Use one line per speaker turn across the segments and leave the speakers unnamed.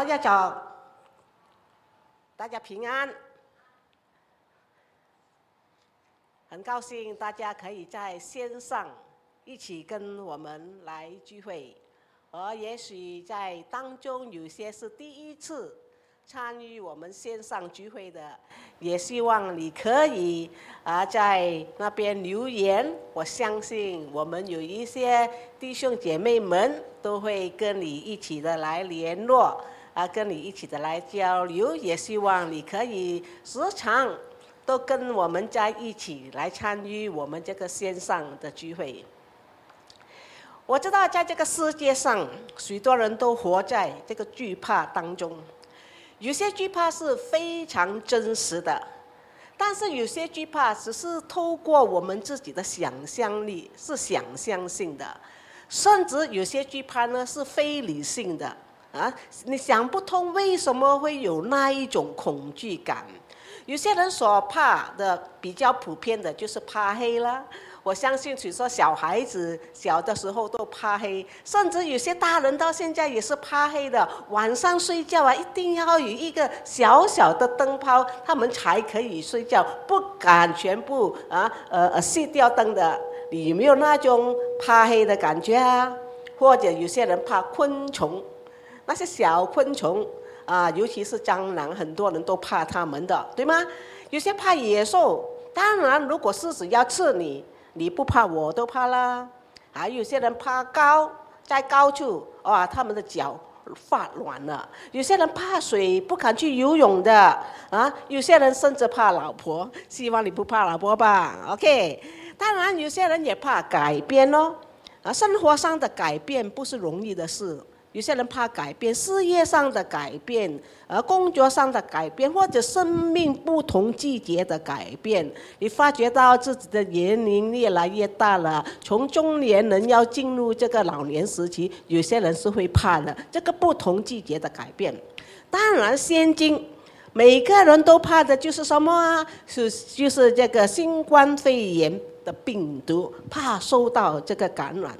大家早，大家平安。很高兴大家可以在线上一起跟我们来聚会，而也许在当中有些是第一次参与我们线上聚会的，也希望你可以啊在那边留言。我相信我们有一些弟兄姐妹们都会跟你一起的来联络，啊，跟你一起的来交流。也希望你可以时常。都跟我们在一起来参与我们这个线上的聚会。我知道，在这个世界上，许多人都活在这个惧怕当中。有些惧怕是非常真实的，但是有些惧怕只是透过我们自己的想象力，是想象性的。甚至有些惧怕呢是非理性的啊，你想不通为什么会有那一种恐惧感。有些人所怕的比较普遍的就是怕黑啦。我相信，许多小孩子小的时候都怕黑，甚至有些大人到现在也是怕黑的。晚上睡觉啊，一定要有一个小小的灯泡，他们才可以睡觉，不敢全部啊呃呃熄掉灯的。你有没有那种怕黑的感觉啊？或者有些人怕昆虫，那些小昆虫。啊，尤其是蟑螂，很多人都怕它们的，对吗？有些怕野兽，当然，如果狮子要吃你，你不怕，我都怕啦。还有些人怕高，在高处，哇，他们的脚发软了。有些人怕水，不敢去游泳的。啊，有些人甚至怕老婆，希望你不怕老婆吧？OK。当然，有些人也怕改变哦。啊，生活上的改变不是容易的事。有些人怕改变事业上的改变，而工作上的改变，或者生命不同季节的改变。你发觉到自己的年龄越来越大了，从中年人要进入这个老年时期，有些人是会怕的。这个不同季节的改变，当然，现今每个人都怕的就是什么啊？是就是这个新冠肺炎的病毒，怕受到这个感染。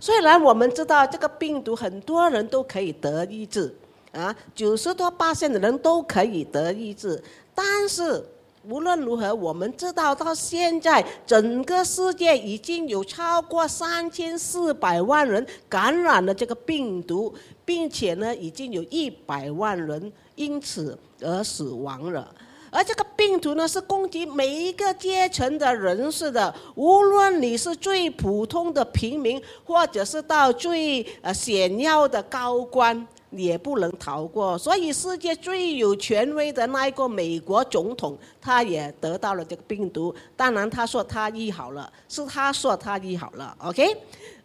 虽然我们知道这个病毒很多人都可以得医治，啊，九十多八线的人都可以得医治，但是无论如何，我们知道到现在整个世界已经有超过三千四百万人感染了这个病毒，并且呢，已经有一百万人因此而死亡了。而这个病毒呢，是攻击每一个阶层的人士的，无论你是最普通的平民，或者是到最呃显要的高官，也不能逃过。所以，世界最有权威的那一个美国总统，他也得到了这个病毒。当然，他说他医好了，是他说他医好了。OK，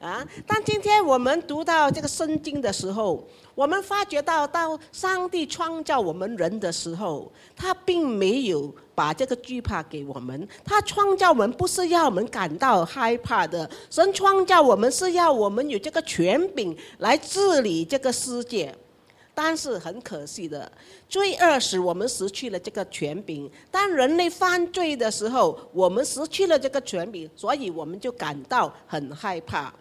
啊，但今天我们读到这个圣经的时候。我们发觉到，当上帝创造我们人的时候，他并没有把这个惧怕给我们。他创造我们不是要我们感到害怕的。神创造我们是要我们有这个权柄来治理这个世界。但是很可惜的，罪恶使我们失去了这个权柄。当人类犯罪的时候，我们失去了这个权柄，所以我们就感到很害怕。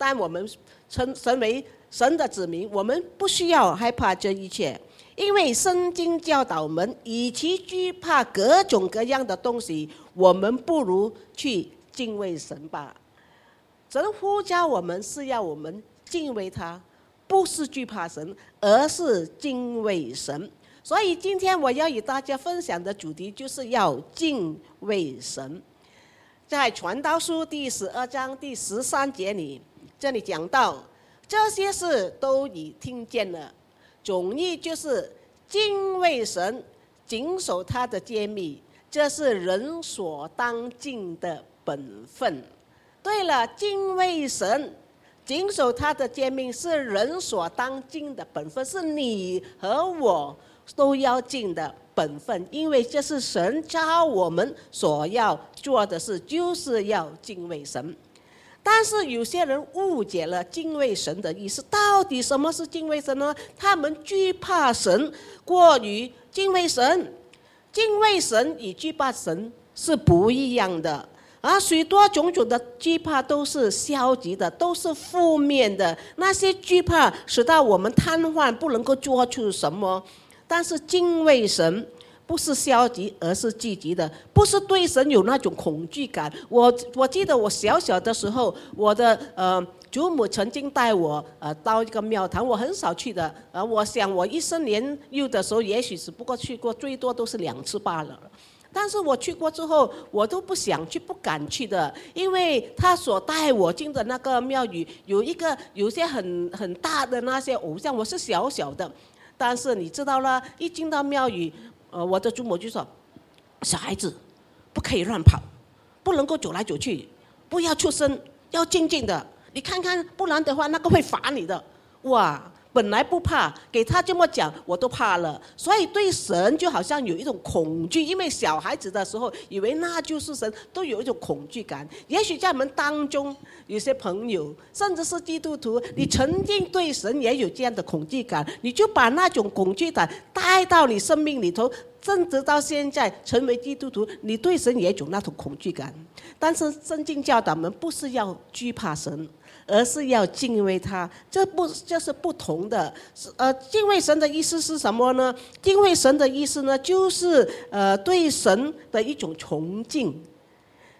但我们称成为。神的子民，我们不需要害怕这一切，因为圣经教导我们，与其惧怕各种各样的东西，我们不如去敬畏神吧。神呼叫我们是要我们敬畏他，不是惧怕神，而是敬畏神。所以今天我要与大家分享的主题就是要敬畏神。在传道书第十二章第十三节里，这里讲到。这些事都已听见了，总意就是敬畏神，谨守他的诫命，这是人所当尽的本分。对了，敬畏神，谨守他的诫命是人所当尽的本分，是你和我都要尽的本分，因为这是神教我们所要做的事，就是要敬畏神。但是有些人误解了敬畏神的意思。到底什么是敬畏神呢？他们惧怕神，过于敬畏神。敬畏神与惧怕神是不一样的。而，许多种种的惧怕都是消极的，都是负面的。那些惧怕使到我们瘫痪，不能够做出什么。但是敬畏神不是消极，而是积极的，不是对神有那种恐惧感。我我记得我小小的时候，我的呃祖母曾经带我呃到一个庙堂，我很少去的。呃，我想我一生年幼的时候，也许只不过去过，最多都是两次罢了。但是我去过之后，我都不想去、不敢去的，因为他所带我进的那个庙宇，有一个有些很很大的那些偶像，我是小小的。但是你知道了，一进到庙宇，呃，我的祖母就说：“小孩子不可以乱跑，不能够走来走去，不要出声，要静静的。你看看，不然的话，那个会罚你的。”哇！本来不怕，给他这么讲，我都怕了。所以对神就好像有一种恐惧，因为小孩子的时候以为那就是神，都有一种恐惧感。也许在我们当中有些朋友，甚至是基督徒，你曾经对神也有这样的恐惧感，你就把那种恐惧感带到你生命里头，甚至到现在成为基督徒，你对神也有那种恐惧感。但是圣经教导我们，不是要惧怕神。而是要敬畏他，这不这是不同的。呃，敬畏神的意思是什么呢？敬畏神的意思呢，就是呃对神的一种崇敬，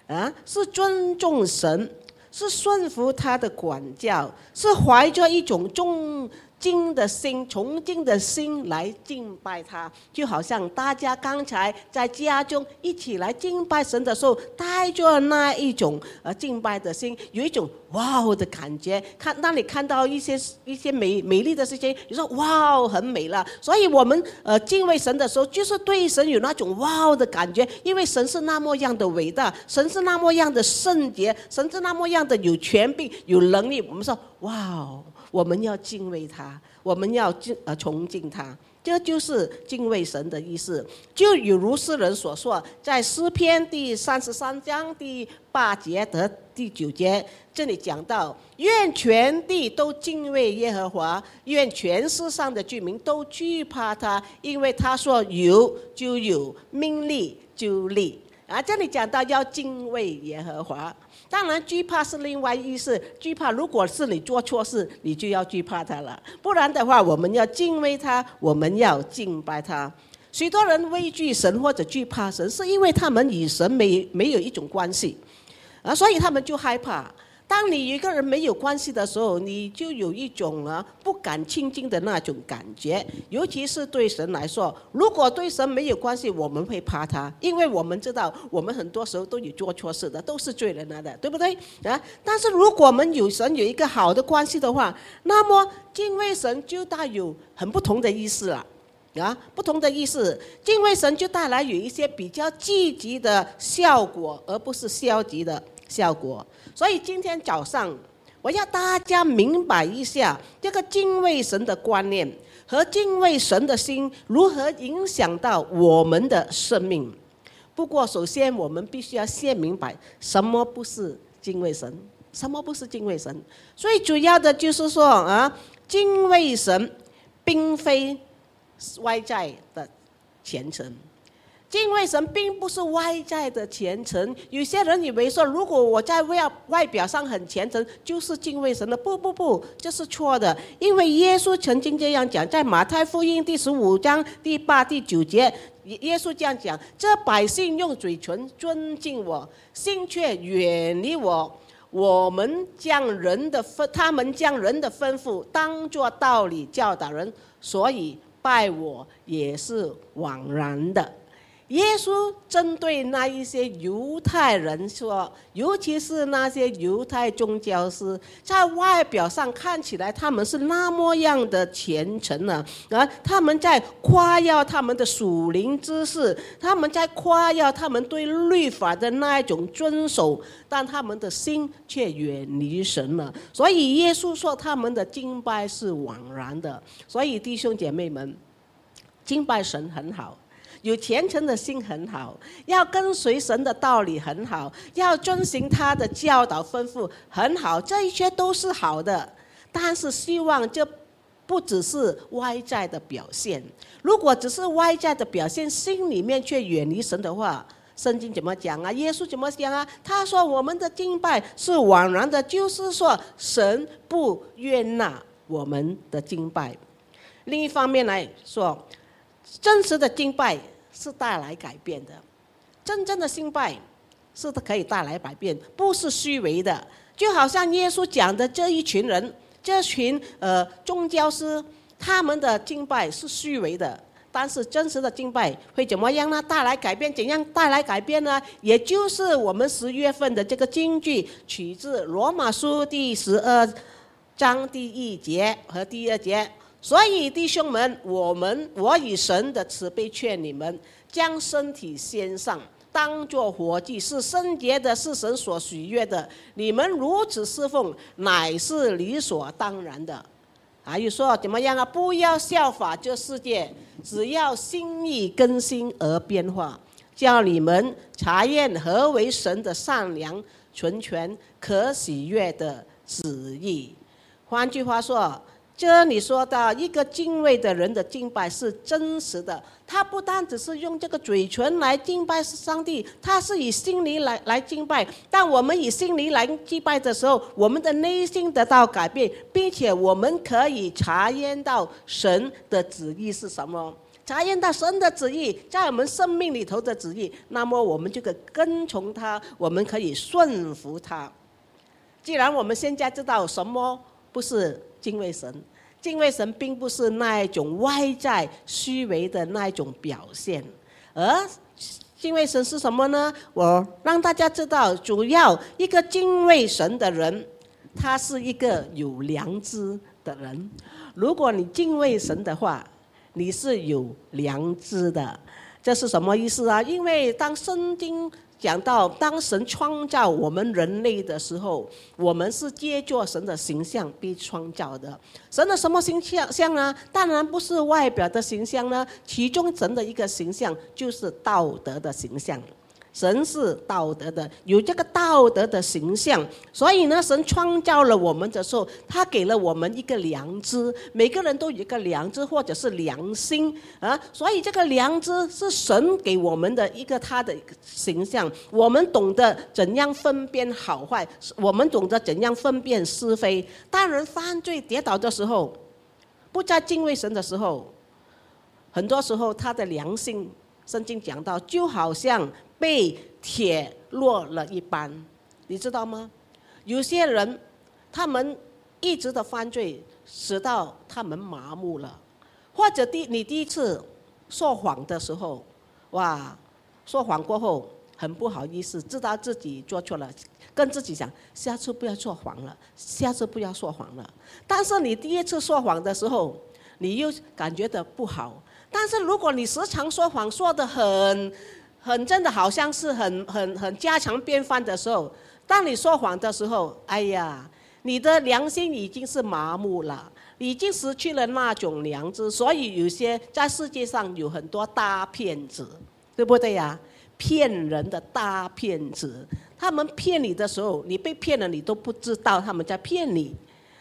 啊，是尊重神，是顺服他的管教，是怀着一种重。敬的心，崇敬的心来敬拜他，就好像大家刚才在家中一起来敬拜神的时候，带着那一种呃敬拜的心，有一种哇的感觉。看，当你看到一些一些美美丽的事情，你说哇很美了。所以我们呃敬畏神的时候，就是对神有那种哇的感觉，因为神是那么样的伟大，神是那么样的圣洁，神是那么样的有权柄、有能力。我们说哇哦。我们要敬畏他，我们要敬呃崇敬他，这就是敬畏神的意思。就有如诗人所说，在诗篇第三十三章第八节的第九节，这里讲到：愿全地都敬畏耶和华，愿全世上的居民都惧怕他，因为他说有就有，命立就立。啊，这里讲到要敬畏耶和华。当然，惧怕是另外一回事。惧怕，如果是你做错事，你就要惧怕他了。不然的话，我们要敬畏他，我们要敬拜他。许多人畏惧神或者惧怕神，是因为他们与神没没有一种关系，啊，所以他们就害怕。当你一个人没有关系的时候，你就有一种啊不敢亲近的那种感觉。尤其是对神来说，如果对神没有关系，我们会怕他，因为我们知道我们很多时候都有做错事的，都是罪人来的，对不对啊？但是如果我们有神有一个好的关系的话，那么敬畏神就带有很不同的意思了，啊，不同的意思，敬畏神就带来有一些比较积极的效果，而不是消极的效果。所以今天早上，我要大家明白一下这个敬畏神的观念和敬畏神的心如何影响到我们的生命。不过，首先我们必须要先明白什么不是敬畏神，什么不是敬畏神。最主要的就是说啊，敬畏神并非外在的虔诚。敬畏神并不是外在的虔诚，有些人以为说，如果我在外外表上很虔诚，就是敬畏神了。不不不，这是错的。因为耶稣曾经这样讲，在马太福音第十五章第八、第九节，耶稣这样讲：这百姓用嘴唇尊敬我，心却远离我。我们将人的吩，他们将人的吩咐当作道理教导人，所以拜我也是枉然的。耶稣针对那一些犹太人说，尤其是那些犹太宗教师，在外表上看起来他们是那么样的虔诚呢，而他们在夸耀他们的属灵知识，他们在夸耀他们对律法的那一种遵守，但他们的心却远离神了。所以耶稣说他们的敬拜是枉然的。所以弟兄姐妹们，敬拜神很好。有虔诚的心很好，要跟随神的道理很好，要遵循他的教导吩咐很好，这一切都是好的。但是希望这不只是外在的表现。如果只是外在的表现，心里面却远离神的话，圣经怎么讲啊？耶稣怎么讲啊？他说我们的敬拜是枉然的，就是说神不悦纳我们的敬拜。另一方面来说，真实的敬拜是带来改变的，真正的敬拜是可以带来改变，不是虚伪的。就好像耶稣讲的这一群人，这群呃宗教师，他们的敬拜是虚伪的。但是真实的敬拜会怎么样呢？带来改变，怎样带来改变呢？也就是我们十月份的这个京剧，取自罗马书第十二章第一节和第二节。所以弟兄们，我们我以神的慈悲劝你们，将身体献上，当作活祭，是圣洁的，是神所喜悦的。你们如此侍奉，乃是理所当然的。还有说怎么样啊？不要效法这世界。只要心意更新而变化，叫你们查验何为神的善良、纯全、可喜悦的旨意。换句话说，这里说到一个敬畏的人的敬拜是真实的，他不单只是用这个嘴唇来敬拜上帝，他是以心灵来来敬拜。但我们以心灵来敬拜的时候，我们的内心得到改变，并且我们可以查验到神的旨意是什么，查验到神的旨意在我们生命里头的旨意，那么我们就可跟从他，我们可以顺服他。既然我们现在知道什么不是敬畏神。敬畏神并不是那一种外在虚伪的那一种表现，而敬畏神是什么呢？我让大家知道，主要一个敬畏神的人，他是一个有良知的人。如果你敬畏神的话，你是有良知的，这是什么意思啊？因为当圣经。讲到当神创造我们人类的时候，我们是借着神的形象被创造的。神的什么形象像呢？当然不是外表的形象呢，其中神的一个形象就是道德的形象。神是道德的，有这个道德的形象，所以呢，神创造了我们的时候，他给了我们一个良知，每个人都有一个良知或者是良心啊，所以这个良知是神给我们的一个他的形象，我们懂得怎样分辨好坏，我们懂得怎样分辨是非。当人犯罪跌倒的时候，不再敬畏神的时候，很多时候他的良心，圣经讲到，就好像。被铁落了一般，你知道吗？有些人，他们一直的犯罪，使到他们麻木了。或者第你第一次说谎的时候，哇，说谎过后很不好意思，知道自己做错了，跟自己讲下次不要说谎了，下次不要说谎了。但是你第一次说谎的时候，你又感觉的不好。但是如果你时常说谎，说的很。很真的，好像是很很很家常便饭的时候。当你说谎的时候，哎呀，你的良心已经是麻木了，已经失去了那种良知。所以有些在世界上有很多大骗子，对不对呀？骗人的大骗子，他们骗你的时候，你被骗了，你都不知道他们在骗你，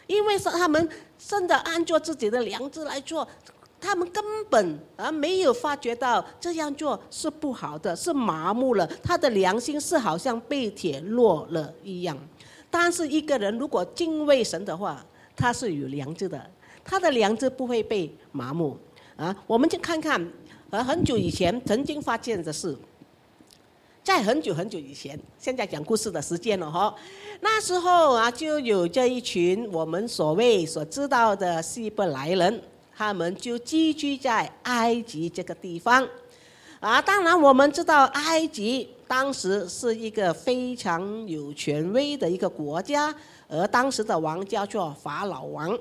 因为是他们真的按照自己的良知来做。他们根本啊没有发觉到这样做是不好的，是麻木了。他的良心是好像被铁落了一样。但是一个人如果敬畏神的话，他是有良知的，他的良知不会被麻木。啊，我们就看看，呃，很久以前曾经发现的事，在很久很久以前，现在讲故事的时间了哈。那时候啊，就有这一群我们所谓所知道的希伯来人。他们就寄居在埃及这个地方，啊，当然我们知道埃及当时是一个非常有权威的一个国家，而当时的王叫做法老王，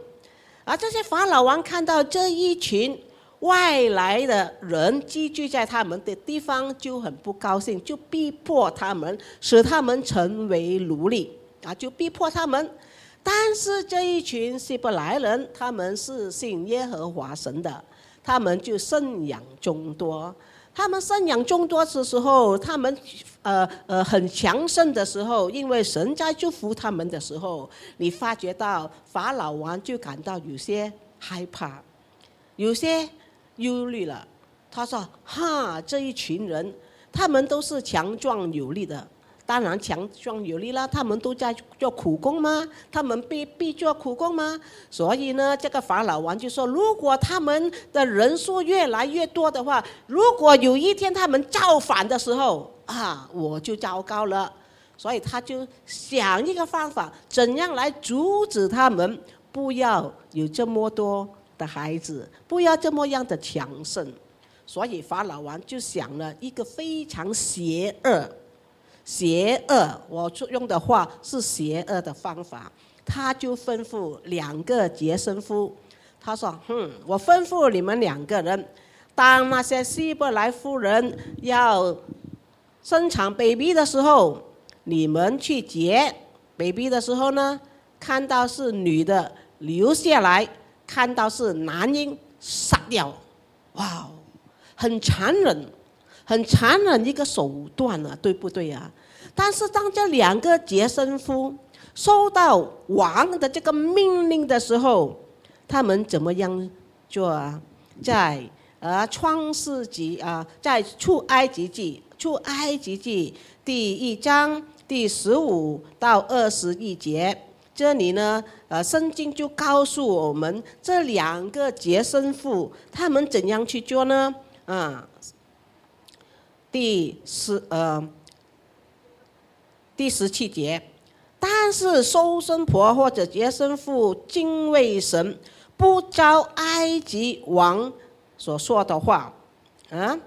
而这些法老王看到这一群外来的人寄居在他们的地方，就很不高兴，就逼迫他们，使他们成为奴隶，啊，就逼迫他们。但是这一群希伯来人，他们是信耶和华神的，他们就生养众多。他们生养众多的时候，他们呃呃很强盛的时候，因为神在祝福他们的时候，你发觉到法老王就感到有些害怕，有些忧虑了。他说：“哈，这一群人他们都是强壮有力的。当然强壮有力啦，他们都在做苦工吗？他们必必做苦工吗？所以呢，这个法老王就说，如果他们的人数越来越多的话，如果有一天他们造反的时候啊，我就糟糕了。所以他就想一个方法，怎样来阻止他们不要有这么多的孩子，不要这么样的强盛。所以法老王就想了一个非常邪恶。邪恶，我用的话是邪恶的方法。他就吩咐两个杰森夫，他说：“哼，我吩咐你们两个人，当那些希伯来妇人要生产 baby 的时候，你们去接 baby 的时候呢，看到是女的留下来，看到是男婴杀掉。哇，很残忍，很残忍一个手段啊，对不对啊？”但是当这两个杰森夫收到王的这个命令的时候，他们怎么样做啊？在呃创世纪啊，在出埃及记出埃及记第一章第十五到二十一节，这里呢，呃，圣经就告诉我们这两个杰森夫他们怎样去做呢？啊，第十呃。第十七节，但是收生婆或者接生妇敬畏神，不照埃及王所说的话，啊，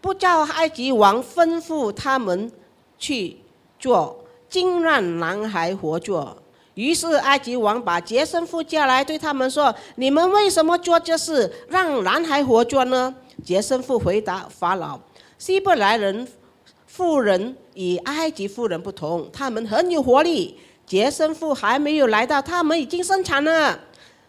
不照埃及王吩咐他们去做，竟让男孩活着。于是埃及王把接生妇叫来，对他们说：“你们为什么做这事，让男孩活着呢？”杰生妇回答法老：“希伯来人。”妇人与埃及妇人不同，他们很有活力。杰生妇还没有来到，他们已经生产了。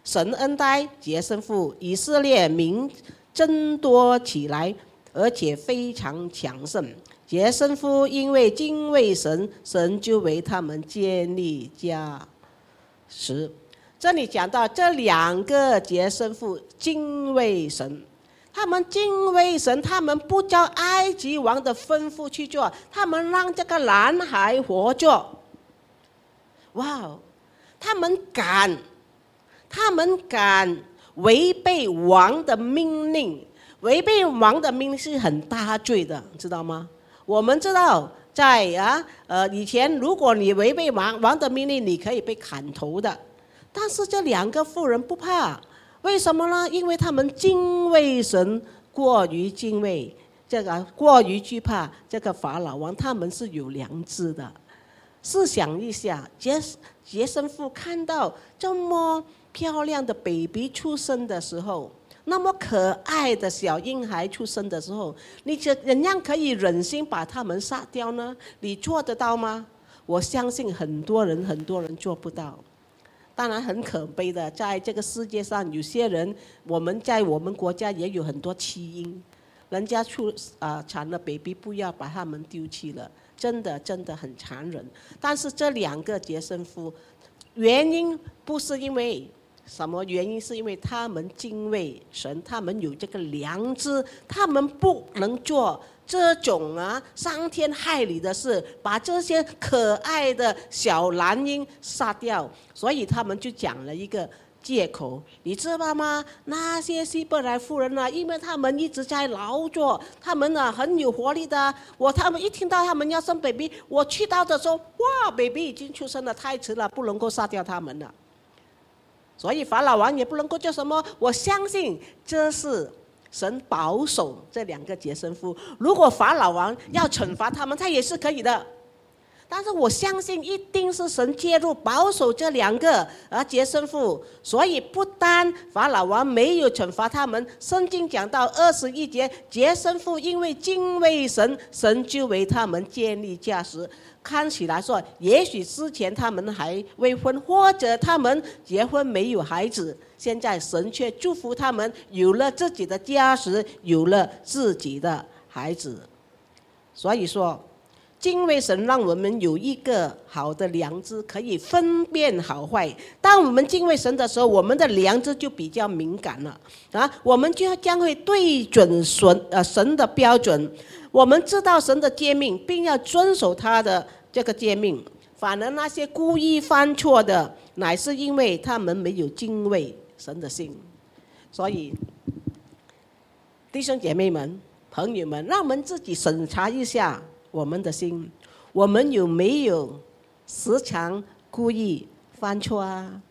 神恩待杰生妇，以色列民增多起来，而且非常强盛。杰生妇因为敬畏神，神就为他们建立家室。这里讲到这两个杰生妇敬畏神。他们敬畏神，他们不照埃及王的吩咐去做，他们让这个男孩活着。哇哦，他们敢，他们敢违背王的命令，违背王的命令是很大罪的，知道吗？我们知道，在啊呃以前，如果你违背王王的命令，你可以被砍头的。但是这两个妇人不怕。为什么呢？因为他们敬畏神，过于敬畏这个，过于惧怕这个法老王。他们是有良知的。试想一下，杰杰森父看到这么漂亮的 baby 出生的时候，那么可爱的小婴孩出生的时候，你怎怎样可以忍心把他们杀掉呢？你做得到吗？我相信很多人，很多人做不到。当然很可悲的，在这个世界上，有些人，我们在我们国家也有很多弃婴，人家出啊产了 baby，不要把他们丢弃了，真的真的很残忍。但是这两个接生夫，原因不是因为什么原因，是因为他们敬畏神，他们有这个良知，他们不能做。这种啊伤天害理的事，把这些可爱的小男婴杀掉，所以他们就讲了一个借口，你知道吗？那些希伯来妇人呢，因为他们一直在劳作，他们呢很有活力的。我他们一听到他们要生 baby，我去到的时候，哇，baby 已经出生了，太迟了，不能够杀掉他们了。所以法老王也不能够叫什么，我相信这是。神保守这两个杰森夫，如果法老王要惩罚他们，他也是可以的。但是我相信，一定是神介入保守这两个而接生父，所以不单法老王没有惩罚他们，圣经讲到二十一节，接生父因为敬畏神，神就为他们建立家室。看起来说，也许之前他们还未婚，或者他们结婚没有孩子，现在神却祝福他们有了自己的家室，有了自己的孩子。所以说，敬畏神，让我们有一个好的良知，可以分辨好坏。当我们敬畏神的时候，我们的良知就比较敏感了啊，我们就将会对准神呃神的标准。我们知道神的诫命，并要遵守他的这个诫命。反而那些故意犯错的，乃是因为他们没有敬畏神的心。所以，弟兄姐妹们、朋友们，让我们自己审查一下。我们的心，我们有没有时常故意犯错啊？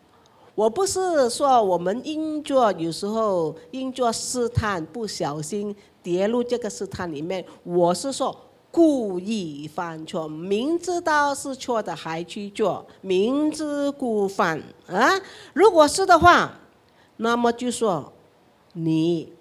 我不是说我们因做有时候因做试探不小心跌入这个试探里面，我是说故意犯错，明知道是错的还去做，明知故犯啊！如果是的话，那么就说你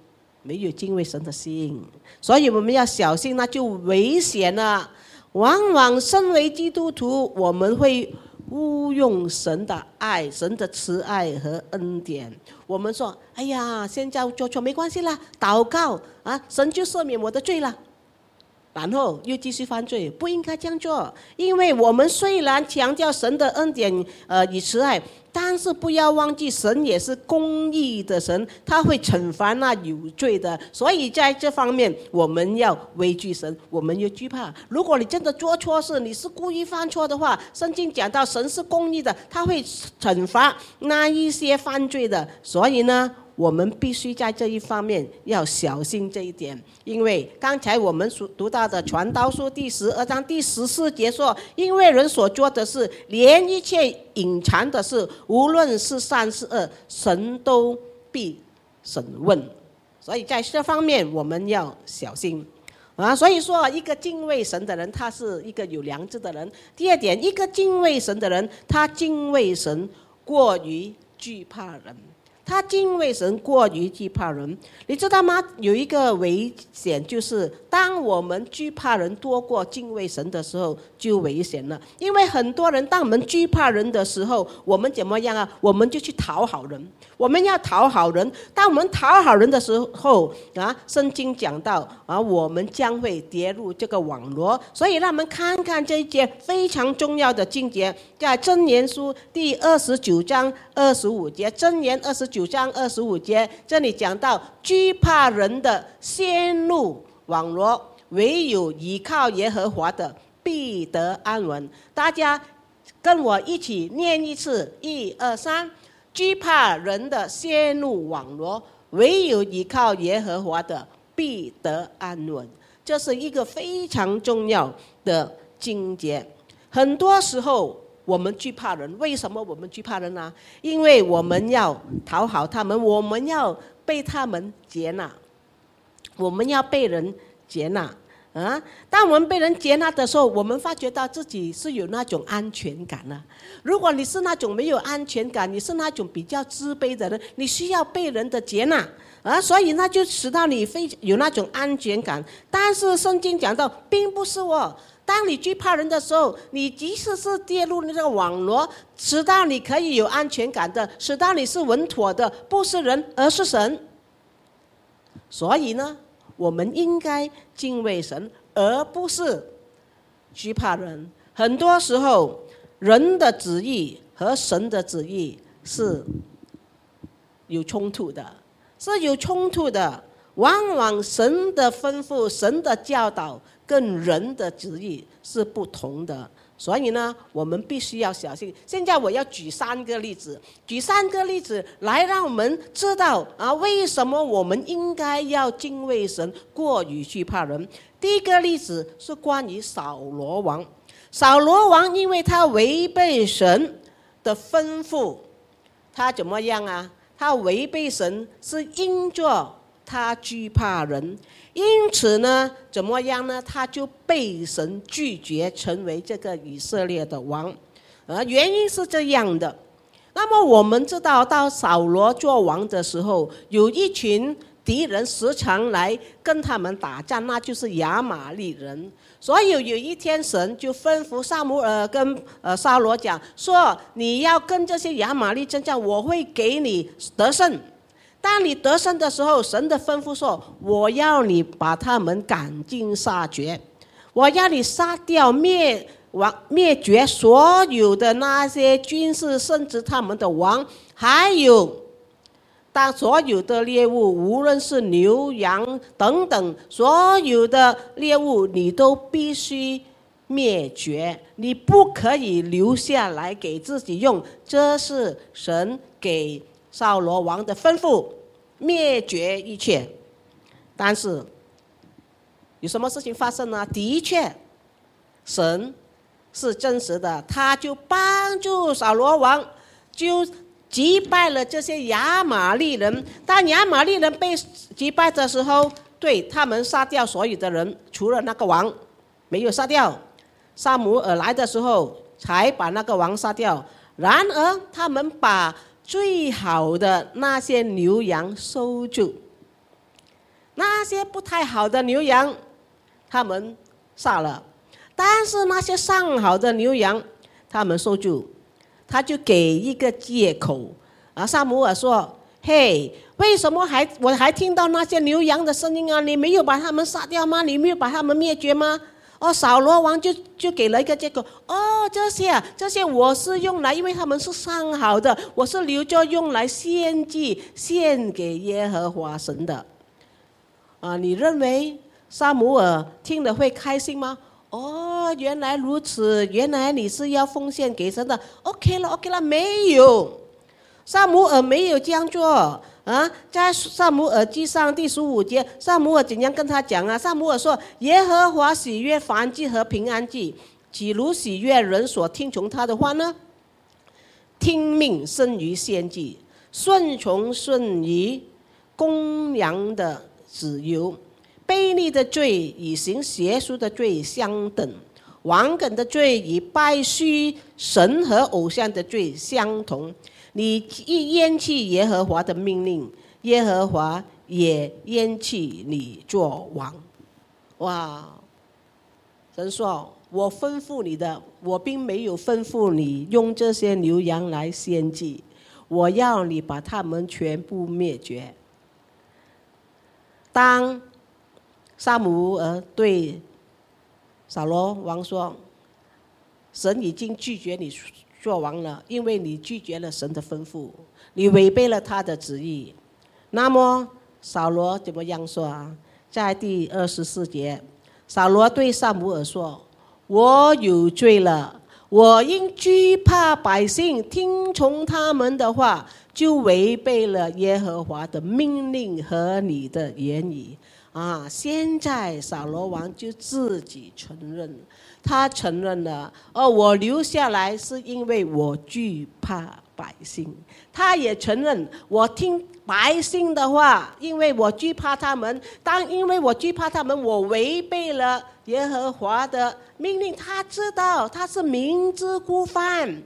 没有敬畏神的心。所以我们要小心，那就危险了。往往身为基督徒，我们会误用神的爱、神的慈爱和恩典。我们说：“哎呀，现在做错没关系啦，祷告啊，神就赦免我的罪了。”然后又继续犯罪，不应该这样做。因为我们虽然强调神的恩典，呃，与慈爱。但是不要忘记，神也是公义的神，他会惩罚那有罪的。所以在这方面，我们要畏惧神，我们要惧怕。如果你真的做错事，你是故意犯错的话，圣经讲到神是公义的，他会惩罚那一些犯罪的。所以呢？我们必须在这一方面要小心这一点，因为刚才我们所读到的《传道书》第十二章第十四节说：“因为人所做的事，连一切隐藏的事，无论是善是恶，神都必审问。”所以在这方面我们要小心啊！所以说，一个敬畏神的人，他是一个有良知的人。第二点，一个敬畏神的人，他敬畏神过于惧怕人。他敬畏神过于惧怕人，你知道吗？有一个危险，就是当我们惧怕人多过敬畏神的时候，就危险了。因为很多人，当我们惧怕人的时候，我们怎么样啊？我们就去讨好人。我们要讨好人，当我们讨好人的时候啊，圣经讲到啊，我们将会跌入这个网络。所以让我们看看这一节非常重要的经节，在箴言书第二十九章二十五节，箴言二十九章二十五节，这里讲到惧怕人的陷入网络，唯有依靠耶和华的必得安稳。大家跟我一起念一次，一二三。惧怕人的陷入网络，唯有依靠耶和华的必得安稳。这是一个非常重要的境界。很多时候我们惧怕人，为什么我们惧怕人呢？因为我们要讨好他们，我们要被他们接纳，我们要被人接纳。啊！当我们被人接纳的时候，我们发觉到自己是有那种安全感了。如果你是那种没有安全感，你是那种比较自卑的人，你需要被人的接纳啊，所以那就使到你非有那种安全感。但是圣经讲到，并不是哦。当你惧怕人的时候，你即使是跌入那个网络，直到你可以有安全感的，直到你是稳妥的，不是人，而是神。所以呢？我们应该敬畏神，而不是惧怕人。很多时候，人的旨意和神的旨意是有冲突的，是有冲突的。往往神的吩咐、神的教导跟人的旨意是不同的。所以呢，我们必须要小心。现在我要举三个例子，举三个例子来让我们知道啊，为什么我们应该要敬畏神，过于惧怕人。第一个例子是关于扫罗王。扫罗王因为他违背神的吩咐，他怎么样啊？他违背神是因着他惧怕人。因此呢，怎么样呢？他就被神拒绝成为这个以色列的王，而原因是这样的。那么我们知道，到扫罗做王的时候，有一群敌人时常来跟他们打仗，那就是亚玛利人。所以有一天，神就吩咐萨姆尔跟呃扫罗讲说：“你要跟这些亚玛利征战，我会给你得胜。”当你得胜的时候，神的吩咐说：“我要你把他们赶尽杀绝。”我要你杀掉灭亡灭绝所有的那些军事，甚至他们的王，还有当所有的猎物，无论是牛羊等等，所有的猎物，你都必须灭绝，你不可以留下来给自己用。这是神给扫罗王的吩咐，灭绝一切。但是。有什么事情发生呢？的确，神是真实的，他就帮助扫罗王，就击败了这些亚玛利人。当亚玛利人被击败的时候，对他们杀掉所有的人，除了那个王没有杀掉。萨姆尔来的时候，才把那个王杀掉。然而，他们把最好的那些牛羊收住，那些不太好的牛羊。他们杀了，但是那些上好的牛羊，他们收住，他就给一个借口。啊，萨姆尔说：“嘿，为什么还我还听到那些牛羊的声音啊？你没有把他们杀掉吗？你没有把他们灭绝吗？”哦，扫罗王就就给了一个借口。哦，这些啊，这些我是用来，因为他们是上好的，我是留着用来献祭，献给耶和华神的。啊，你认为？萨姆尔听了会开心吗？哦，原来如此，原来你是要奉献给神的。OK 了，OK 了，没有，萨姆尔没有这样做啊。在萨姆尔记上第十五节，萨姆尔怎样跟他讲啊？萨姆尔说：“耶和华喜悦凡祭和平安祭，岂如喜悦人所听从他的话呢？听命胜于献祭，顺从顺于公羊的子由。”卑劣的罪与行邪术的罪相等，顽梗的罪与拜虚神和偶像的罪相同。你一厌弃耶和华的命令，耶和华也厌弃你做王。哇！神说：“我吩咐你的，我并没有吩咐你用这些牛羊来献祭，我要你把他们全部灭绝。”当萨姆尔对扫罗王说：“神已经拒绝你做王了，因为你拒绝了神的吩咐，你违背了他的旨意。”那么扫罗怎么样说啊？在第二十四节，扫罗对萨姆尔说：“我有罪了，我因惧怕百姓，听从他们的话，就违背了耶和华的命令和你的言语。”啊！现在扫罗王就自己承认，他承认了。哦，我留下来是因为我惧怕百姓。他也承认，我听百姓的话，因为我惧怕他们。但因为我惧怕他们，我违背了耶和华的命令。他知道他是明知故犯。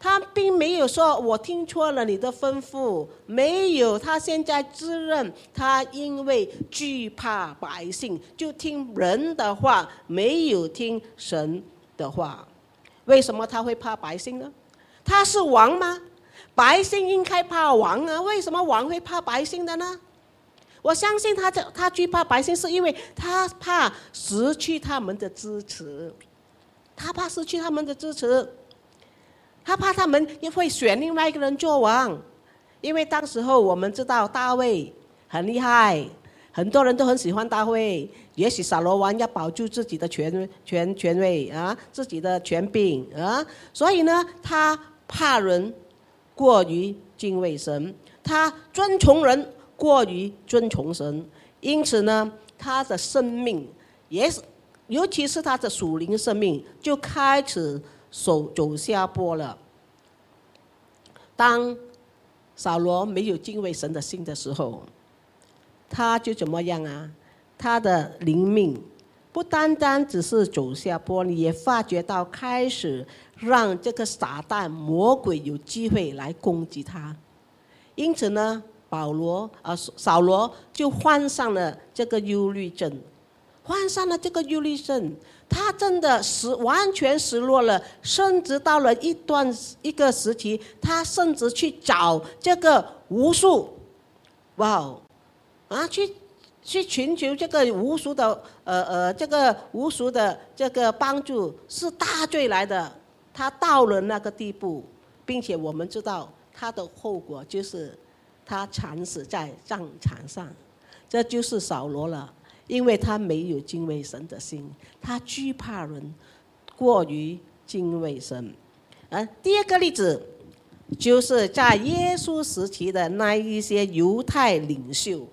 他并没有说我听错了你的吩咐，没有。他现在自认他因为惧怕百姓，就听人的话，没有听神的话。为什么他会怕百姓呢？他是王吗？百姓应该怕王啊？为什么王会怕百姓的呢？我相信他的他惧怕百姓，是因为他怕失去他们的支持，他怕失去他们的支持。他怕他们也会选另外一个人做王，因为当时候我们知道大卫很厉害，很多人都很喜欢大卫。也许扫罗王要保住自己的权权权位啊，自己的权柄啊，所以呢，他怕人过于敬畏神，他尊崇人过于尊崇神，因此呢，他的生命也是，尤其是他的属灵生命就开始。走走下坡了。当扫罗没有敬畏神的心的时候，他就怎么样啊？他的灵命不单单只是走下坡，你也发觉到开始让这个撒旦魔鬼有机会来攻击他。因此呢，保罗啊，扫罗就患上了这个忧虑症，患上了这个忧虑症。他真的失完全失落了，甚至到了一段一个时期，他甚至去找这个巫术，哇哦，啊，去去寻求这个无数的呃呃这个无数的这个帮助，是大罪来的。他到了那个地步，并且我们知道他的后果就是他惨死在战场上，这就是扫罗了，因为他没有敬畏神的心，他惧怕人，过于敬畏神。啊，第二个例子。就是在耶稣时期的那一些犹太领袖，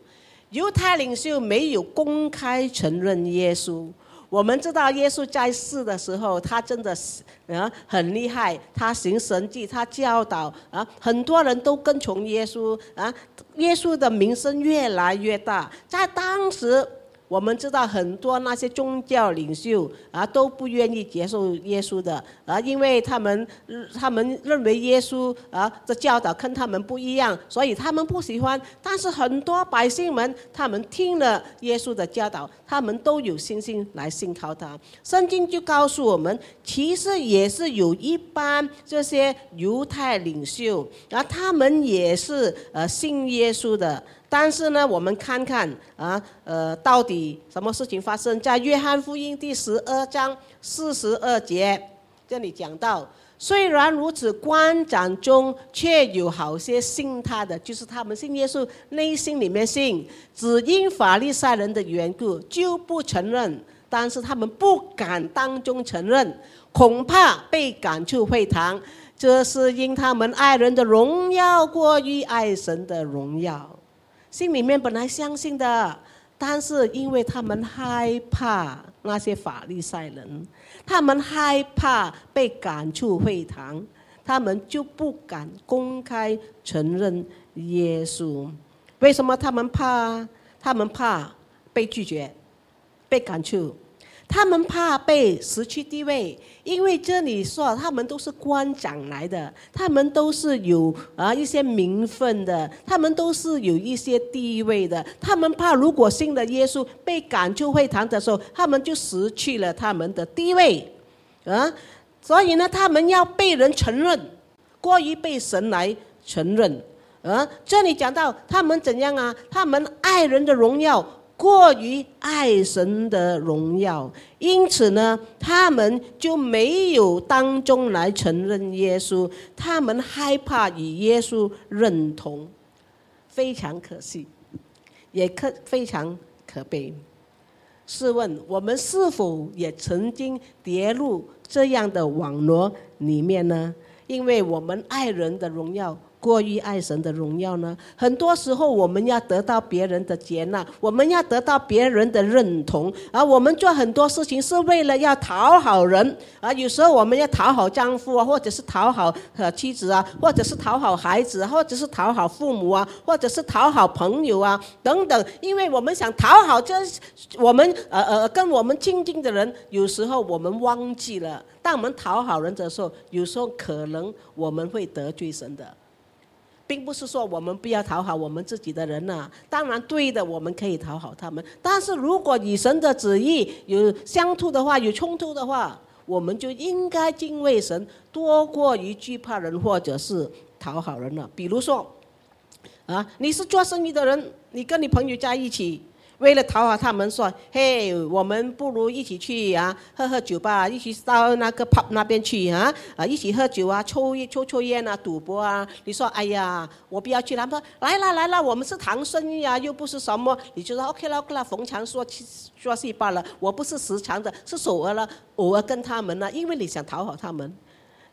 犹太领袖没有公开承认耶稣。我们知道耶稣在世的时候，他真的是啊很厉害，他行神迹，他教导啊，很多人都跟从耶稣啊，耶稣的名声越来越大，在当时。我们知道很多那些宗教领袖啊都不愿意接受耶稣的啊，因为他们他们认为耶稣啊的教导跟他们不一样，所以他们不喜欢。但是很多百姓们，他们听了耶稣的教导，他们都有信心来信靠他。圣经就告诉我们，其实也是有一般这些犹太领袖啊，他们也是呃信耶稣的。但是呢，我们看看啊，呃，到底什么事情发生在约翰福音第十二章四十二节？这里讲到，虽然如此，观展中却有好些信他的，就是他们信耶稣，内心里面信，只因法利赛人的缘故就不承认。但是他们不敢当中承认，恐怕被赶出会堂。这是因他们爱人的荣耀过于爱神的荣耀。心里面本来相信的，但是因为他们害怕那些法利赛人，他们害怕被赶出会堂，他们就不敢公开承认耶稣。为什么他们怕？他们怕被拒绝，被赶出。他们怕被失去地位，因为这里说他们都是官长来的，他们都是有啊一些名分的，他们都是有一些地位的。他们怕如果信了耶稣被赶出会堂的时候，他们就失去了他们的地位，啊，所以呢，他们要被人承认，过于被神来承认，啊，这里讲到他们怎样啊？他们爱人的荣耀。过于爱神的荣耀，因此呢，他们就没有当中来承认耶稣，他们害怕与耶稣认同，非常可惜，也可非常可悲。试问我们是否也曾经跌入这样的网络里面呢？因为我们爱人的荣耀。过于爱神的荣耀呢？很多时候我们要得到别人的接纳，我们要得到别人的认同，而我们做很多事情是为了要讨好人。啊，有时候我们要讨好丈夫啊，或者是讨好呃妻子啊，或者是讨好孩子，或者是讨好父母啊，或者是讨好朋友啊等等。因为我们想讨好这我们呃呃跟我们亲近的人，有时候我们忘记了，当我们讨好人的时候，有时候可能我们会得罪神的。并不是说我们不要讨好我们自己的人呐，当然对的，我们可以讨好他们。但是如果与神的旨意有相突的话，有冲突的话，我们就应该敬畏神多过于惧怕人或者是讨好人了。比如说，啊，你是做生意的人，你跟你朋友在一起。为了讨好他们，说：“嘿，我们不如一起去啊，喝喝酒吧，一起到那个 pub 那边去啊，啊，一起喝酒啊，抽抽抽烟啊，赌博啊。”你说：“哎呀，我不要去。”他们说：“来了来了，我们是谈生意啊，又不是什么。”你就说：“OK 了 OK 了，逢场说说戏罢了。我不是时常的，是偶尔了，偶尔跟他们呢，因为你想讨好他们，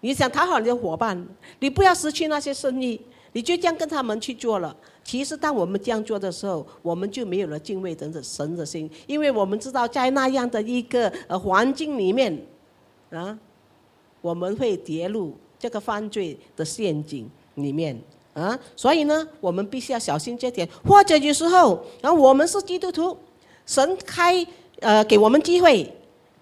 你想讨好你的伙伴，你不要失去那些生意，你就这样跟他们去做了。”其实，当我们这样做的时候，我们就没有了敬畏神的神的心，因为我们知道在那样的一个呃环境里面，啊，我们会跌入这个犯罪的陷阱里面啊，所以呢，我们必须要小心这点。或者有时候，然后我们是基督徒，神开呃给我们机会。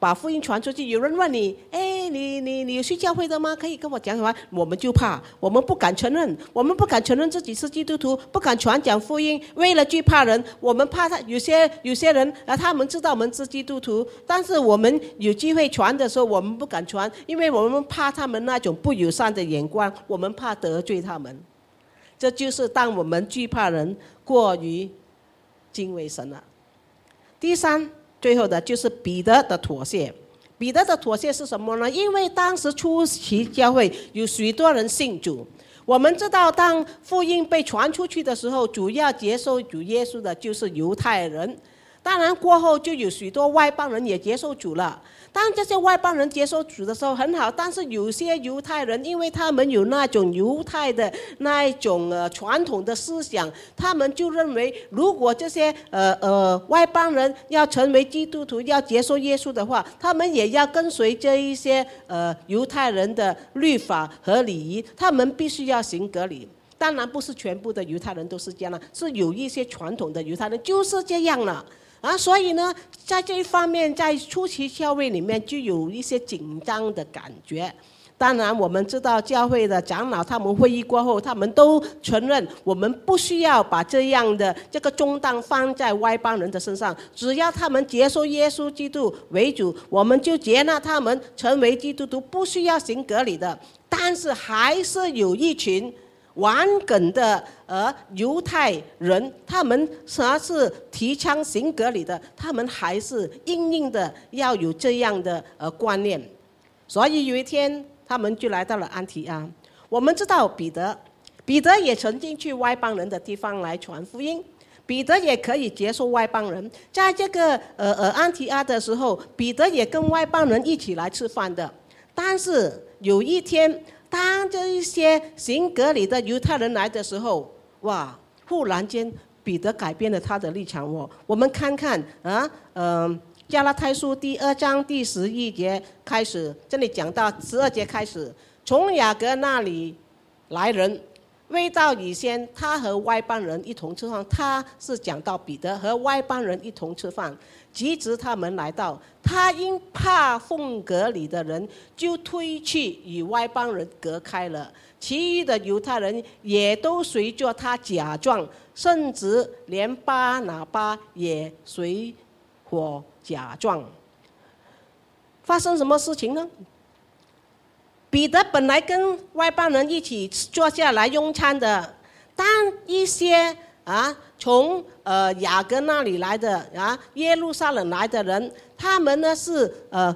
把福音传出去，有人问你：“哎，你你你有去教会的吗？可以跟我讲什么？”我们就怕，我们不敢承认，我们不敢承认自己是基督徒，不敢传讲福音。为了惧怕人，我们怕他有些有些人啊，他们知道我们是基督徒，但是我们有机会传的时候，我们不敢传，因为我们怕他们那种不友善的眼光，我们怕得罪他们。这就是当我们惧怕人过于敬畏神了。第三，最后的就是彼得的妥协。彼得的妥协是什么呢？因为当时初期教会有许多人信主，我们知道，当福音被传出去的时候，主要接受主耶稣的就是犹太人。当然过后就有许多外邦人也接受主了。当这些外邦人接受主的时候很好，但是有些犹太人，因为他们有那种犹太的那一种呃传统的思想，他们就认为，如果这些呃呃外邦人要成为基督徒，要接受耶稣的话，他们也要跟随这一些呃犹太人的律法和礼仪，他们必须要行隔离。当然不是全部的犹太人都是这样了，是有一些传统的犹太人就是这样了。啊，所以呢，在这一方面，在初期教会里面就有一些紧张的感觉。当然，我们知道教会的长老他们会议过后，他们都承认，我们不需要把这样的这个重担放在外邦人的身上，只要他们接受耶稣基督为主，我们就接纳他们成为基督徒，不需要行隔离的。但是还是有一群。完梗的呃犹太人，他们啥是提倡行格里的，他们还是硬硬的要有这样的呃观念。所以有一天，他们就来到了安提阿。我们知道彼得，彼得也曾经去外邦人的地方来传福音，彼得也可以接受外邦人。在这个呃呃安提阿的时候，彼得也跟外邦人一起来吃饭的。但是有一天。当这一些行隔离的犹太人来的时候，哇！忽然间，彼得改变了他的立场哦。我们看看啊，嗯，《加拉太书》第二章第十一节开始，这里讲到十二节开始，从雅各那里来人。未到以前，他和外邦人一同吃饭。他是讲到彼得和外邦人一同吃饭。及至他们来到，他因怕奉隔里的人，就推去与外邦人隔开了。其余的犹太人也都随着他假装，甚至连巴拿巴也随火假装。发生什么事情呢？彼得本来跟外邦人一起坐下来用餐的，但一些啊从呃雅各那里来的啊耶路撒冷来的人，他们呢是呃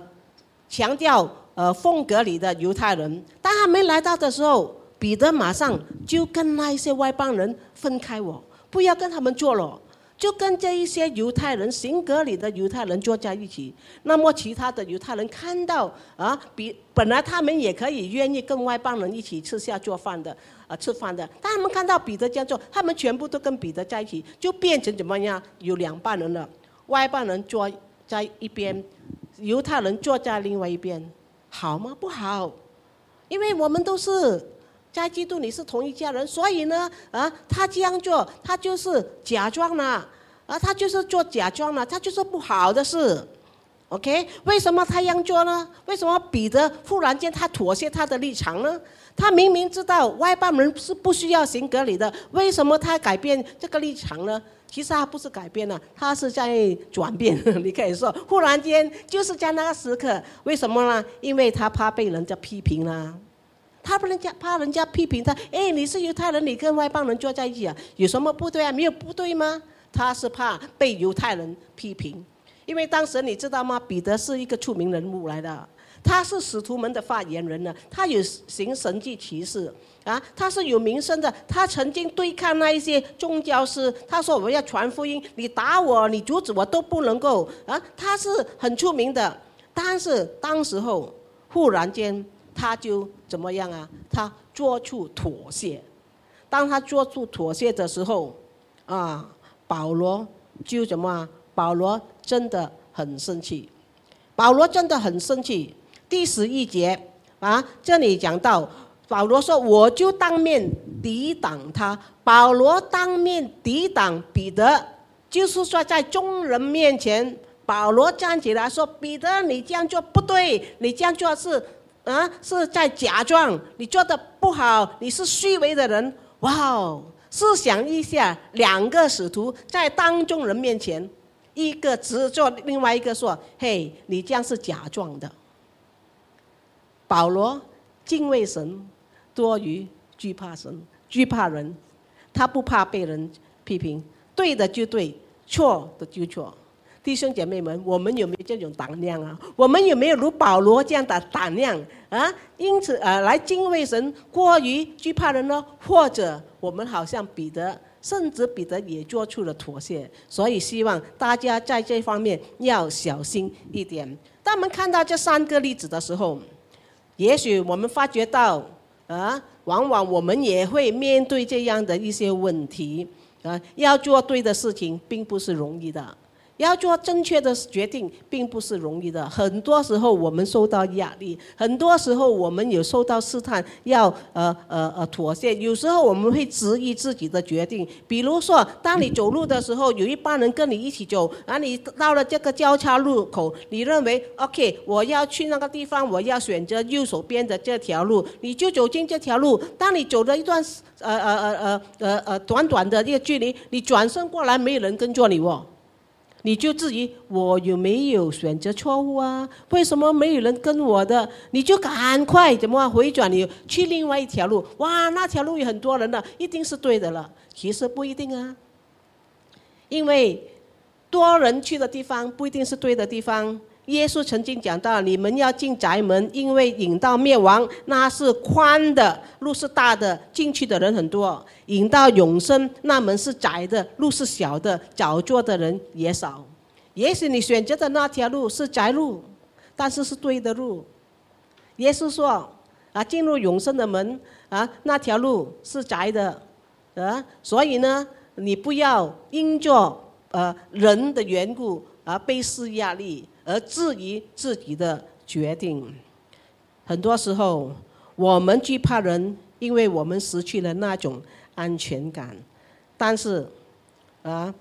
强调呃风格里的犹太人，当他们来到的时候，彼得马上就跟那一些外邦人分开，我不要跟他们做了。就跟这一些犹太人、行格里的犹太人坐在一起，那么其他的犹太人看到啊，比本来他们也可以愿意跟外邦人一起吃下做饭的，啊吃饭的，但他们看到彼得这样做，他们全部都跟彼得在一起，就变成怎么样？有两半人了，外邦人坐在一边，犹太人坐在另外一边，好吗？不好，因为我们都是。在基督你是同一家人，所以呢，啊，他这样做，他就是假装了，啊，他就是做假装了，他就是不好的事，OK？为什么他这样做呢？为什么彼得忽然间他妥协他的立场呢？他明明知道外邦人是不需要行隔离的，为什么他改变这个立场呢？其实他不是改变了，他是在转变。你可以说，忽然间就是在那个时刻，为什么呢？因为他怕被人家批评啦。他不能家怕人家批评他，哎，你是犹太人，你跟外邦人坐在一起啊，有什么不对啊？没有不对吗？他是怕被犹太人批评，因为当时你知道吗？彼得是一个出名人物来的，他是使徒们的发言人呢，他有行神迹奇事啊，他是有名声的，他曾经对抗那一些宗教师，他说我要传福音，你打我，你阻止我都不能够啊，他是很出名的，但是当时候忽然间。他就怎么样啊？他做出妥协。当他做出妥协的时候，啊，保罗就怎么？保罗真的很生气。保罗真的很生气。第十一节啊，这里讲到保罗说：“我就当面抵挡他。”保罗当面抵挡彼得，就是说在众人面前，保罗站起来说：“彼得，你这样做不对，你这样做是。”啊，是在假装你做的不好，你是虚伪的人。哇哦，试想一下，两个使徒在当众人面前，一个只做，另外一个说：“嘿，你这样是假装的。”保罗敬畏神多于惧怕神，惧怕人，他不怕被人批评，对的就对，错的就错。弟兄姐妹们，我们有没有这种胆量啊？我们有没有如保罗这样的胆量啊？因此呃，来敬畏神，过于惧怕人呢？或者我们好像彼得，甚至彼得也做出了妥协。所以希望大家在这方面要小心一点。当我们看到这三个例子的时候，也许我们发觉到啊，往往我们也会面对这样的一些问题啊，要做对的事情，并不是容易的。要做正确的决定，并不是容易的。很多时候我们受到压力，很多时候我们有受到试探，要呃呃呃妥协。有时候我们会质疑自己的决定。比如说，当你走路的时候，有一帮人跟你一起走，然后你到了这个交叉路口，你认为 OK，我要去那个地方，我要选择右手边的这条路，你就走进这条路。当你走了一段呃呃呃呃呃呃短短的一个距离，你转身过来，没有人跟着你哦。你就质疑我有没有选择错误啊？为什么没有人跟我的？你就赶快怎么回转？你去另外一条路，哇，那条路有很多人的，一定是对的了。其实不一定啊，因为多人去的地方不一定是对的地方。耶稣曾经讲到：你们要进宅门，因为引到灭亡，那是宽的路是大的，进去的人很多；引到永生，那门是窄的，路是小的，找做的人也少。也许你选择的那条路是窄路，但是是对的路。耶稣说：啊，进入永生的门啊，那条路是窄的，啊，所以呢，你不要因着呃人的缘故而背施压力。而质疑自己的决定，很多时候我们惧怕人，因为我们失去了那种安全感。但是，啊，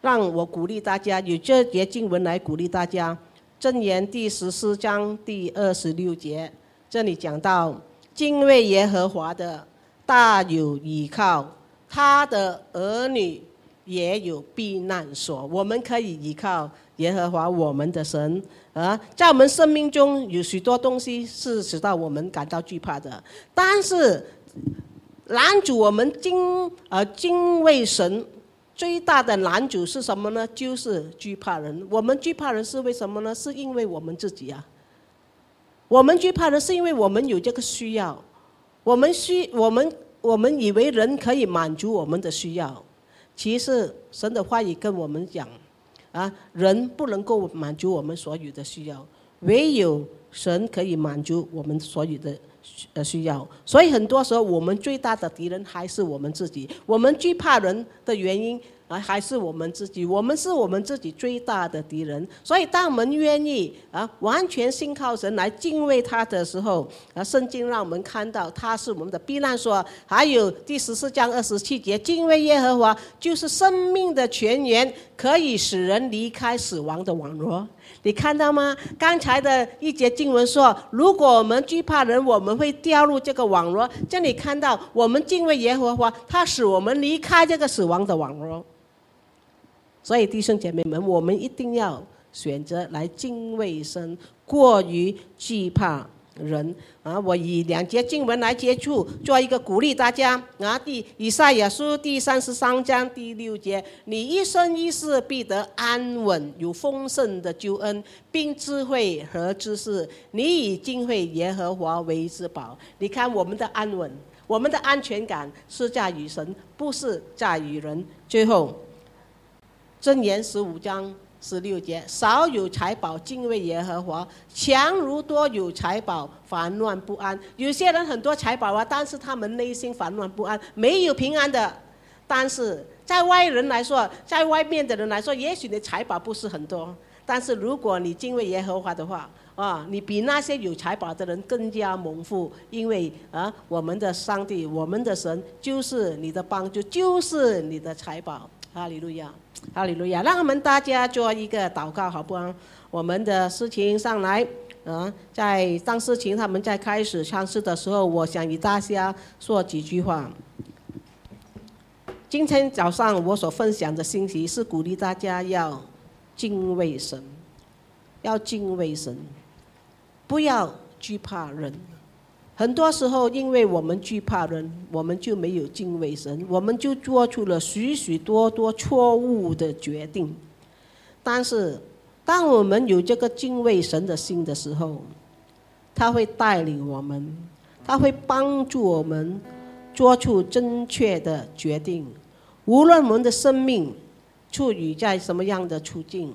让我鼓励大家，以这节经文来鼓励大家，《箴言》第十四章第二十六节，这里讲到敬畏耶和华的大有依靠，他的儿女也有避难所，我们可以依靠。耶和华我们的神啊，在我们生命中有许多东西是使到我们感到惧怕的，但是拦阻我们敬呃敬畏神最大的拦阻是什么呢？就是惧怕人。我们惧怕人是为什么呢？是因为我们自己啊。我们惧怕人是因为我们有这个需要，我们需我们我们以为人可以满足我们的需要，其实神的话语跟我们讲。啊，人不能够满足我们所有的需要，唯有神可以满足我们所有的呃需要。所以很多时候，我们最大的敌人还是我们自己。我们惧怕人的原因。啊，还是我们自己，我们是我们自己最大的敌人。所以，当我们愿意啊，完全信靠神来敬畏他的时候，啊，圣经让我们看到他是我们的避难所。还有第十四章二十七节，敬畏耶和华就是生命的泉源，可以使人离开死亡的网络。你看到吗？刚才的一节经文说，如果我们惧怕人，我们会掉入这个网络。这里看到，我们敬畏耶和华，他使我们离开这个死亡的网络。所以弟兄姐妹们，我们一定要选择来敬畏神，过于惧怕人啊！我以两节经文来接触，做一个鼓励大家啊。第以赛亚书第三十三章第六节：你一生一世必得安稳，有丰盛的救恩，并智慧和知识。你以敬畏耶和华为至宝。你看我们的安稳，我们的安全感是在于神，不是在于人。最后。箴言十五章十六节：少有财宝，敬畏耶和华；强如多有财宝，烦乱不安。有些人很多财宝啊，但是他们内心烦乱不安，没有平安的。但是在外人来说，在外面的人来说，也许你财宝不是很多，但是如果你敬畏耶和华的话，啊，你比那些有财宝的人更加蒙福，因为啊，我们的上帝，我们的神就是你的帮助，就是你的财宝。哈利路亚。哈利路亚！让我们大家做一个祷告，好不好？我们的事情上来，啊，在当事情他们在开始尝试的时候，我想与大家说几句话。今天早上我所分享的信息是鼓励大家要敬畏神，要敬畏神，不要惧怕人。很多时候，因为我们惧怕人，我们就没有敬畏神，我们就做出了许许多多错误的决定。但是，当我们有这个敬畏神的心的时候，他会带领我们，他会帮助我们做出正确的决定。无论我们的生命处于在什么样的处境，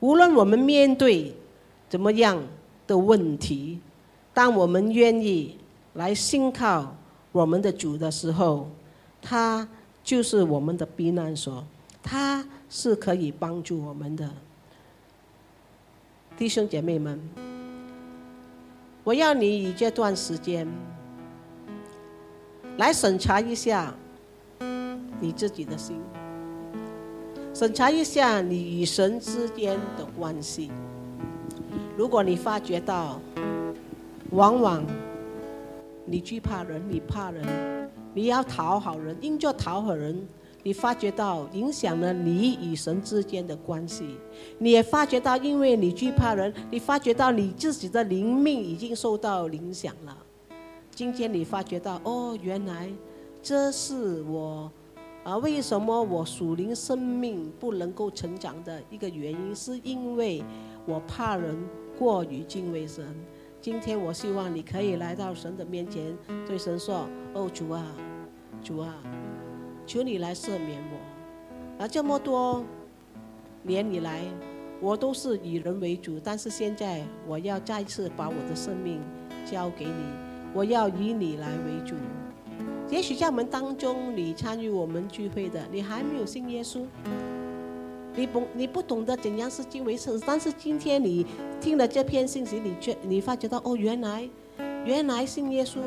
无论我们面对怎么样的问题，当我们愿意来信靠我们的主的时候，他就是我们的避难所，他是可以帮助我们的。弟兄姐妹们，我要你以这段时间来审查一下你自己的心，审查一下你与神之间的关系。如果你发觉到，往往你惧怕人，你怕人，你要讨好人，因着讨好人。你发觉到影响了你与神之间的关系，你也发觉到，因为你惧怕人，你发觉到你自己的灵命已经受到影响了。今天你发觉到，哦，原来这是我啊，为什么我属灵生命不能够成长的一个原因，是因为我怕人过于敬畏神。今天我希望你可以来到神的面前，对神说：“哦，主啊，主啊。”求你来赦免我，啊，这么多年以来，我都是以人为主，但是现在我要再次把我的生命交给你，我要以你来为主。也许在我们当中，你参与我们聚会的，你还没有信耶稣，你不你不懂得怎样是敬畏神，但是今天你听了这篇信息，你却你发觉到哦，原来原来信耶稣。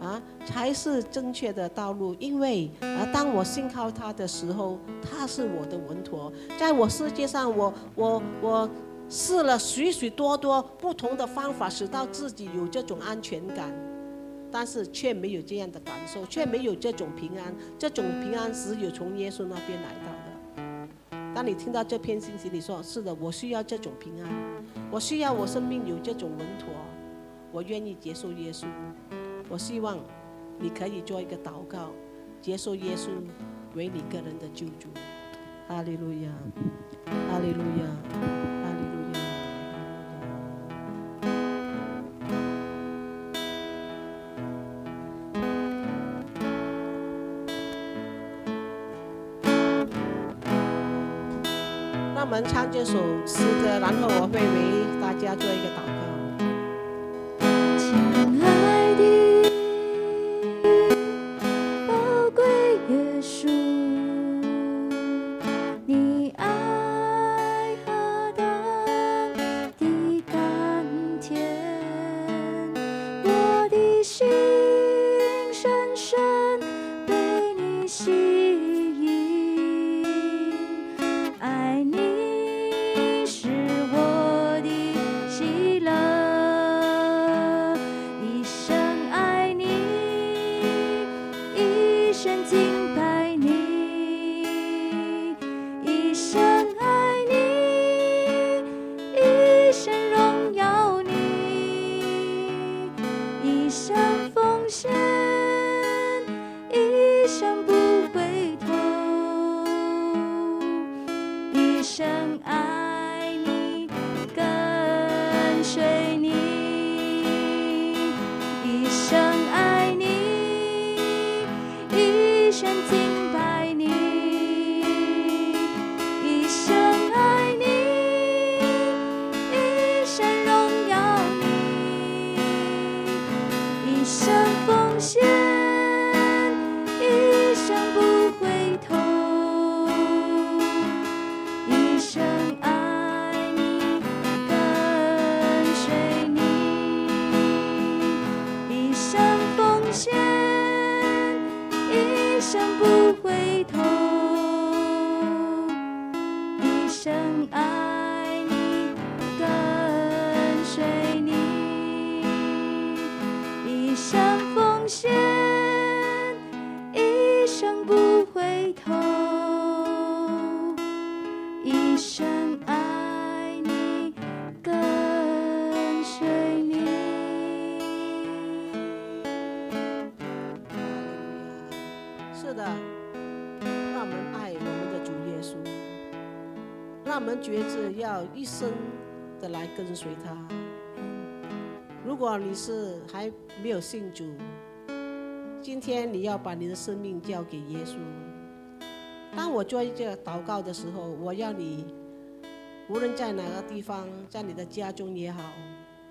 啊，才是正确的道路。因为啊，当我信靠他的时候，他是我的稳妥。在我世界上，我我我试了许许多多不同的方法，使到自己有这种安全感，但是却没有这样的感受，却没有这种平安。这种平安只有从耶稣那边来的。当你听到这篇信息，你说是的，我需要这种平安，我需要我生命有这种稳妥，我愿意接受耶稣。我希望你可以做一个祷告，接受耶稣为你个人的救主。哈利路亚，哈利路亚，们唱这首诗歌，然后我会为大家做一个祷告。我们觉着要一生的来跟随他。如果你是还没有信主，今天你要把你的生命交给耶稣。当我做一个祷告的时候，我要你，无论在哪个地方，在你的家中也好，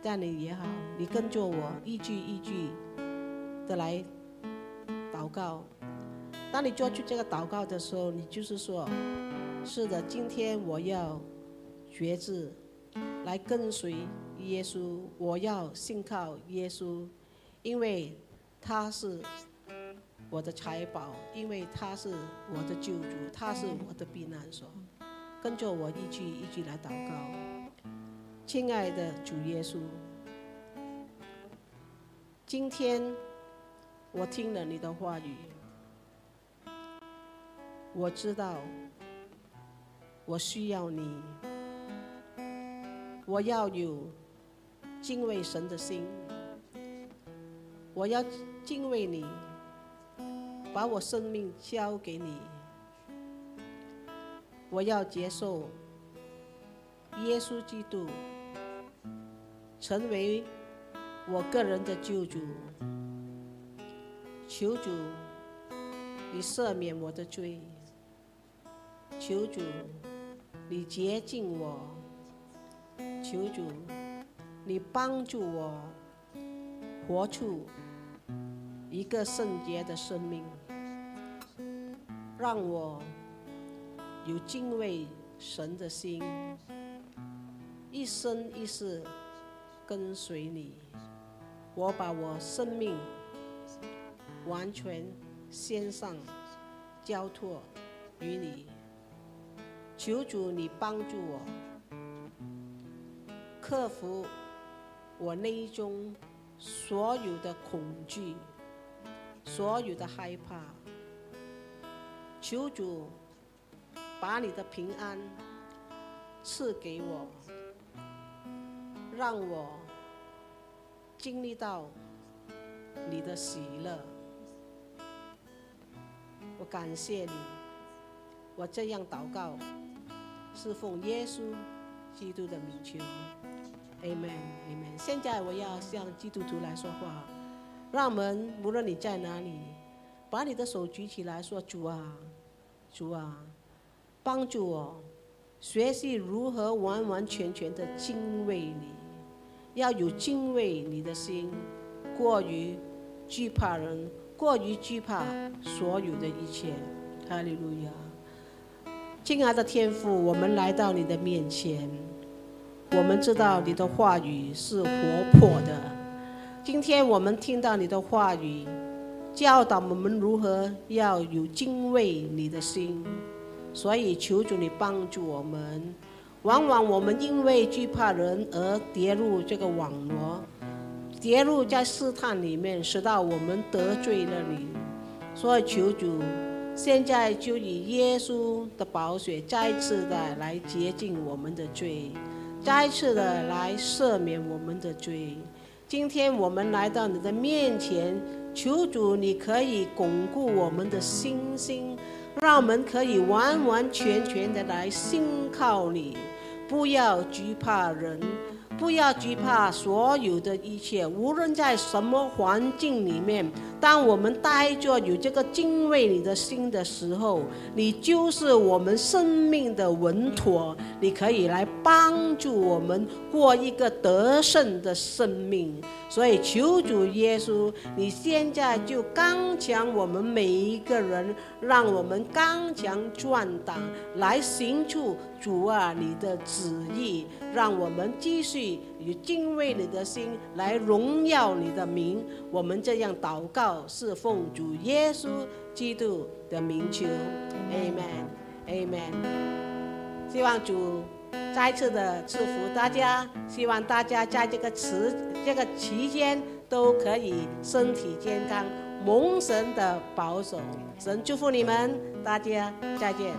在你也好，你跟着我一句一句的来祷告。当你做出这个祷告的时候，你就是说：是的，今天我要觉知，来跟随耶稣，我要信靠耶稣，因为他是。我的财宝，因为他是我的救主，他是我的避难所。跟着我一句一句来祷告，亲爱的主耶稣，今天我听了你的话语，我知道我需要你，我要有敬畏神的心，我要敬畏你。把我生命交给你，我要接受耶稣基督，成为我个人的救主。求主，你赦免我的罪；求主，你洁净我；求主，你帮助我活出一个圣洁的生命。让我有敬畏神的心，一生一世跟随你。我把我生命完全献上，交托于你。求主你帮助我，克服我内中所有的恐惧，所有的害怕。求主把你的平安赐给我，让我经历到你的喜乐。我感谢你，我这样祷告，是奉耶稣基督的名求，Amen，Amen。现在我要向基督徒来说话，让我们无论你在哪里，把你的手举起来说：“主啊。”主啊，帮助我学习如何完完全全的敬畏你，要有敬畏你的心，过于惧怕人，过于惧怕所有的一切。哈利路亚！亲爱的天父，我们来到你的面前，我们知道你的话语是活泼的。今天我们听到你的话语。教导我们如何要有敬畏你的心，所以求主你帮助我们。往往我们因为惧怕人而跌入这个网络，跌入在试探里面，使到我们得罪了你。所以求主，现在就以耶稣的宝血再次的来洁净我们的罪，再次的来赦免我们的罪。今天我们来到你的面前。求主，你可以巩固我们的信心，让我们可以完完全全的来信靠你，不要惧怕人，不要惧怕所有的一切，无论在什么环境里面。当我们带着有这个敬畏你的心的时候，你就是我们生命的稳妥。你可以来帮助我们过一个得胜的生命。所以求主耶稣，你现在就刚强我们每一个人，让我们刚强壮胆，来行出主啊你的旨意，让我们继续以敬畏你的心来荣耀你的名。我们这样祷告。是奉主耶稣基督的名求，Amen，Amen。希望主再次的祝福大家，希望大家在这个时这个期间都可以身体健康，蒙神的保守。神祝福你们，大家再见。